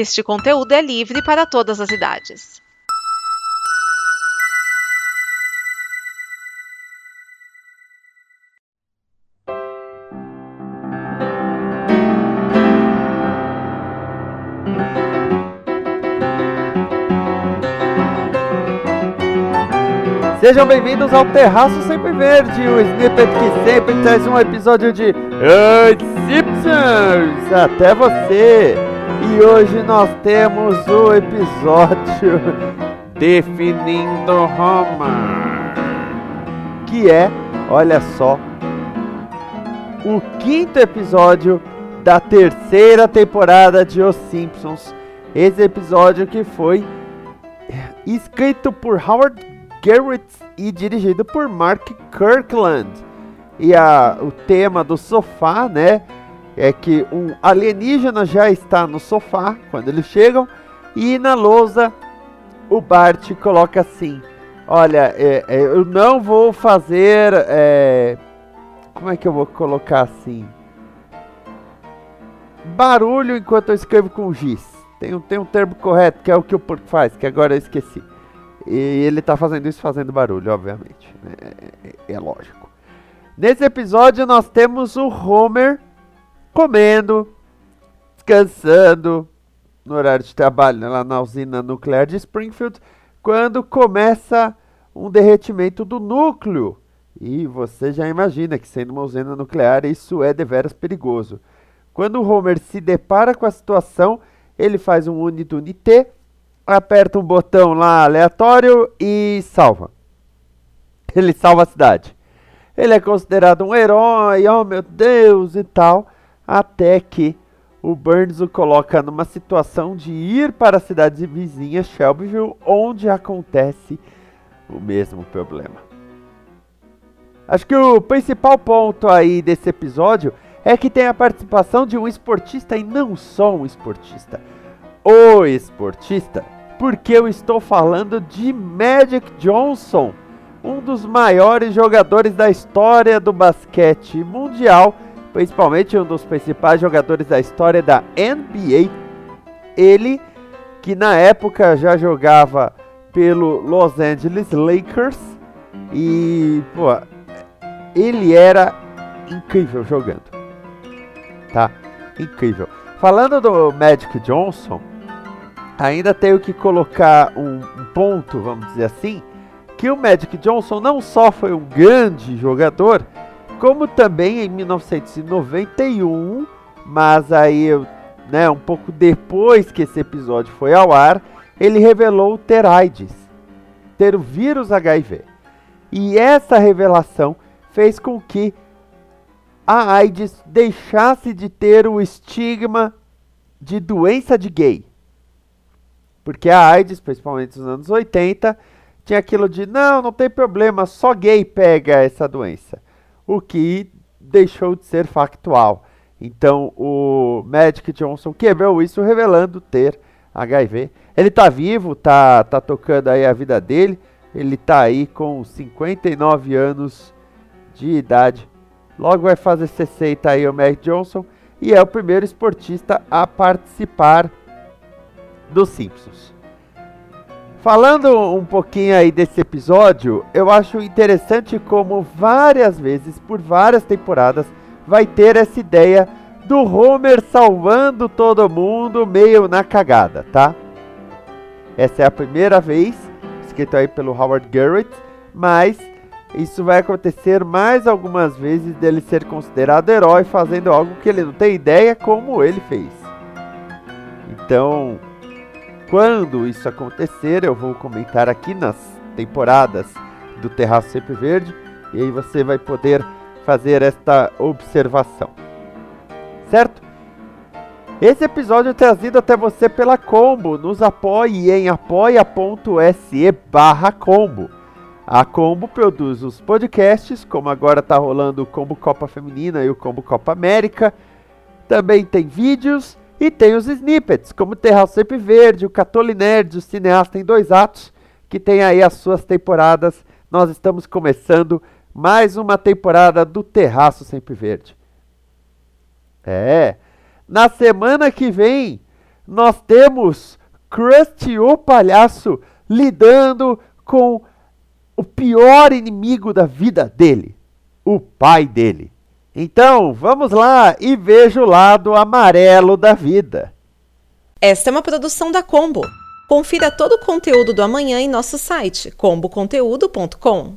Este conteúdo é livre para todas as idades. Sejam bem-vindos ao Terraço Sempre Verde, o snippet que sempre traz um episódio de Simpsons até você. E hoje nós temos o episódio Definindo Roma, que é, olha só, o quinto episódio da terceira temporada de Os Simpsons. Esse episódio que foi escrito por Howard Garrett e dirigido por Mark Kirkland. E a, o tema do sofá, né, é que um alienígena já está no sofá quando eles chegam e na lousa o Bart coloca assim: Olha, é, é, eu não vou fazer. É, como é que eu vou colocar assim? Barulho enquanto eu escrevo com giz. Tem um, tem um termo correto que é o que o porco faz, que agora eu esqueci. E ele tá fazendo isso fazendo barulho, obviamente. Né? É, é, é lógico. Nesse episódio nós temos o Homer comendo, descansando no horário de trabalho né, lá na usina nuclear de Springfield, quando começa um derretimento do núcleo. E você já imagina que sendo uma usina nuclear isso é deveras perigoso. Quando o Homer se depara com a situação, ele faz um Unit-Unité aperta um botão lá aleatório e salva. Ele salva a cidade. Ele é considerado um herói, oh meu Deus e tal, até que o Burns o coloca numa situação de ir para a cidade vizinha Shelbyville, onde acontece o mesmo problema. Acho que o principal ponto aí desse episódio é que tem a participação de um esportista e não só um esportista. O esportista porque eu estou falando de Magic Johnson, um dos maiores jogadores da história do basquete mundial, principalmente um dos principais jogadores da história da NBA. Ele que na época já jogava pelo Los Angeles Lakers e, pô, ele era incrível jogando. Tá? Incrível. Falando do Magic Johnson, ainda tenho que colocar um, um, ponto, vamos dizer assim, que o Magic Johnson não só foi um grande jogador, como também em 1991, mas aí né, um pouco depois que esse episódio foi ao ar, ele revelou ter AIDS, ter o vírus HIV. E essa revelação fez com que a AIDS deixasse de ter o estigma de doença de gay. Porque a AIDS, principalmente nos anos 80, tinha aquilo de não, não tem problema, só gay pega essa doença. O que deixou de ser factual. Então o Magic Johnson quebrou isso, revelando ter HIV. Ele tá vivo, tá, tá tocando aí a vida dele. Ele tá aí com 59 anos de idade. Logo vai fazer 60 aí o Magic Johnson. E é o primeiro esportista a participar dos Simpsons. Falando um pouquinho aí desse episódio, eu acho interessante como várias vezes, por várias temporadas, vai ter essa ideia do Homer salvando todo mundo meio na cagada, tá? Essa é a primeira vez, escrito aí pelo Howard Garrett, mas isso vai acontecer mais algumas vezes dele ser considerado herói fazendo algo que ele não tem ideia como ele fez. Então, quando isso acontecer, eu vou comentar aqui nas temporadas do Terraço Sempre Verde e aí você vai poder fazer esta observação. Certo? Esse episódio é trazido até você pela Combo. Nos apoie em apoia.se barra Combo. A Combo produz os podcasts, como agora está rolando o Combo Copa Feminina e o Combo Copa América. Também tem vídeos e tem os snippets, como Terraço Sempre Verde, o Catoli Nerd, o Cineasta em Dois Atos, que tem aí as suas temporadas. Nós estamos começando mais uma temporada do Terraço Sempre Verde. É, na semana que vem nós temos Krusty o palhaço lidando com o pior inimigo da vida dele, o pai dele. Então, vamos lá e veja o lado amarelo da vida. Esta é uma produção da Combo. Confira todo o conteúdo do amanhã em nosso site comboconteúdo.com.